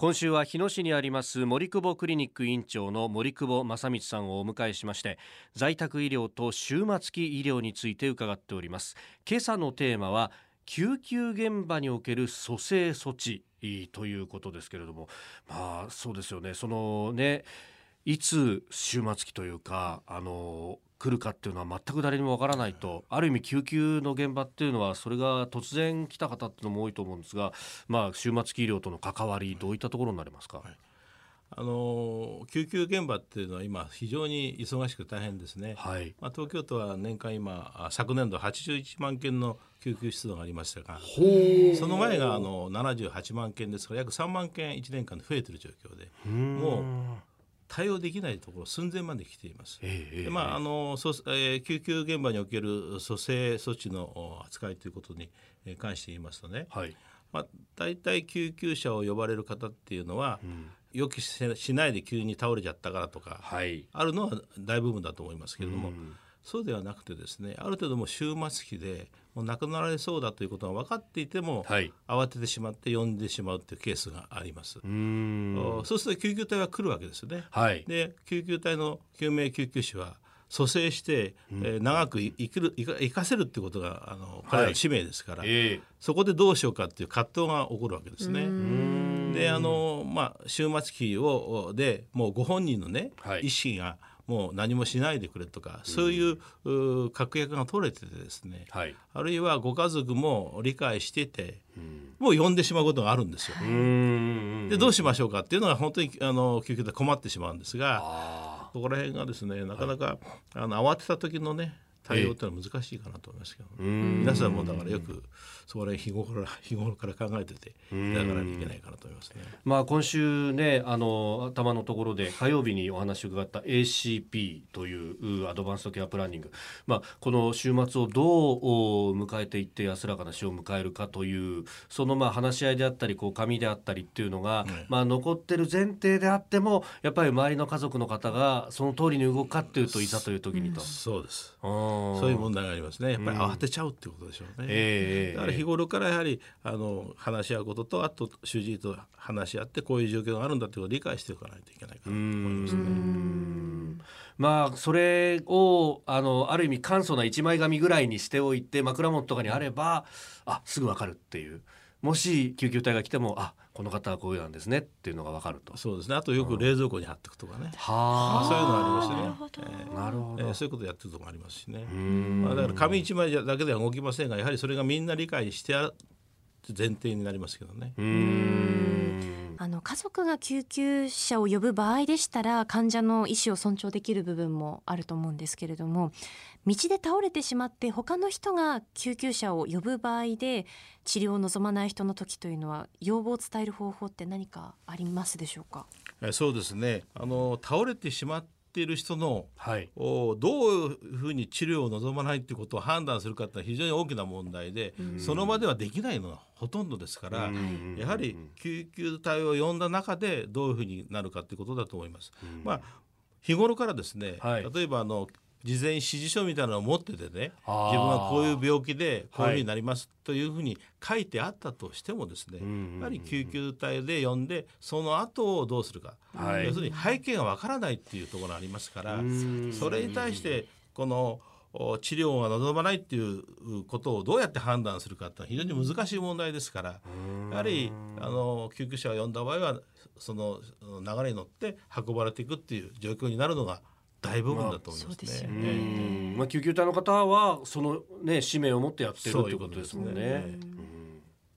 今週は日野市にあります森久保クリニック院長の森久保正光さんをお迎えしまして在宅医療と終末期医療について伺っております。今朝のテーマは救急現場における蘇生措置ということですけれどもまあそうですよね。そのねいつ終末期というかあの来るかっていうのは全く誰にもわからないとある意味救急の現場っていうのはそれが突然来た方っていうのも多いと思うんですが、まあ、終末期医療との関わりどういったところになりますか、はい、あの救急現場っていうのは今非常に忙しく大変ですね、はい、まあ、東京都は年間今昨年度81万件の救急出動がありましたがその前があの78万件ですから約3万件1年間で増えてる状況でもう対応できないところ寸前まで来ています。えー、まああのそ、えー、救急現場における蘇生措置の扱いということに関して言いますとね、はい、まあ、大体救急車を呼ばれる方っていうのは、うん、予期しないで急に倒れちゃったからとか、はい、あるのは大部分だと思いますけれども。うんそうではなくてですねある程度も終末期でもう亡くなられそうだということが分かっていても、はい、慌ててしまって呼んでしまうというケースがあります。そうすると救急隊は来るわけですね、はい、で救急隊の救命救急士は蘇生して、うん、えー、長く生きる生かせるっていうことがあの彼らの使命ですから、はい、え。ー、そこでどうしようかっていう葛藤が起こるわけですね。であのまあ終末期をでもうご本人のね、はい、意思がもう何もしないでくれとか、そういう確約が取れててですね、はい、あるいはご家族も理解してて、もう呼んでしまうことがあるんですよ。でどうしましょうかっていうのが本当にあの救急で困ってしまうんですがここら辺がですねなかなか、はい、あの慌てた時のね対応ってのは難しいかなと思いますけど、ね、皆さんもだからよくそれ日頃 日頃から考えてていただかないけないかなと思いますね。まあ今週ねあの頭のところで火曜日にお話を伺った ACP というアドバンストケアプランニング、まあこの週末をどう迎えていって安らかな死を迎えるかというそのまあ話し合いであったりこう紙であったりっていうのが、ね、まあ残ってる前提であってもやっぱり周りの家族の方がその通りに動くかっていうといざという時にと。そうです。そういう問題がありますね。やっぱり慌てちゃうってことでしょうね。えー、だから日頃からやはりあの話し合うこととあと主治医と話し合ってこういう状況があるんだということを理解しておかないといけないかなと思いますね。まあそれをあのある意味簡素な一枚紙ぐらいにしておいて枕元とかにあればあすぐ分かるっていうもし救急隊が来てもあこの方はこういうなんですねっていうのが分かると。そうですね。あとよく冷蔵庫に貼っておくとかね、うん、はそういうのありますね。なるほど、えー、そういうことやってるとこありますしね。まあ、だから紙一枚だけでは動きませんがやはりそれがみんな理解してや前提になりますけどねあの家族が救急車を呼ぶ場合でしたら患者の意思を尊重できる部分もあると思うんですけれども道で倒れてしまって他の人が救急車を呼ぶ場合で治療を望まない人の時というのは要望を伝える方法って何かありますでしょうか？そうですね。あの倒れてしまっている人の、はい、おどういうふうに治療を望まないということを判断するかって非常に大きな問題で、その場ではできないのがほとんどですから、やはり救急隊を呼んだ中でどういうふうになるかということだと思います。まあ日頃からですね、はい、例えばあの事前指示書みたいなのを持っててね自分はこういう病気でこういうふうになりますというふうに書いてあったとしてもですね、やはり救急隊で呼んでその後をどうするか、はい、要するに背景がわからないっていうところがありますからそれに対してこの治療が望まないっていうことをどうやって判断するかって非常に難しい問題ですからやはりあの救急車を呼んだ場合はその流れに乗って運ばれていくっていう状況になるのが大部分だと思いますね。まあ、まあ、救急隊の方はそのね使命を持ってやってるということですもん。ね。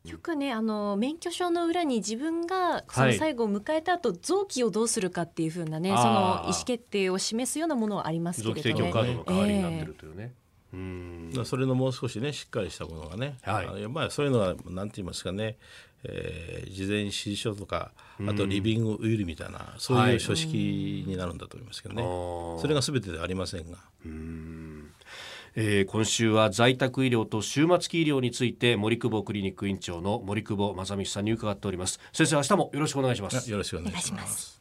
よくねあの免許証の裏に自分がその最後を迎えた後、はい、臓器をどうするかっていうふうなねその意思決定を示すようなものはありますけれどね。臓器提供カードの代わりになってるというね。えー、うん。それのもう少しねしっかりしたものがね、はい、あまあそういうのはなんて言いますかね、えー、事前指示書とかあとリビングウィルみたいなそういう書式になるんだと思いますけどね、はい、それが全てではありませんが。えー、今週は在宅医療と終末期医療について森久保クリニック院長の森久保正美さんに伺っております。先生明日もよろしくお願いします。よろしくお願いします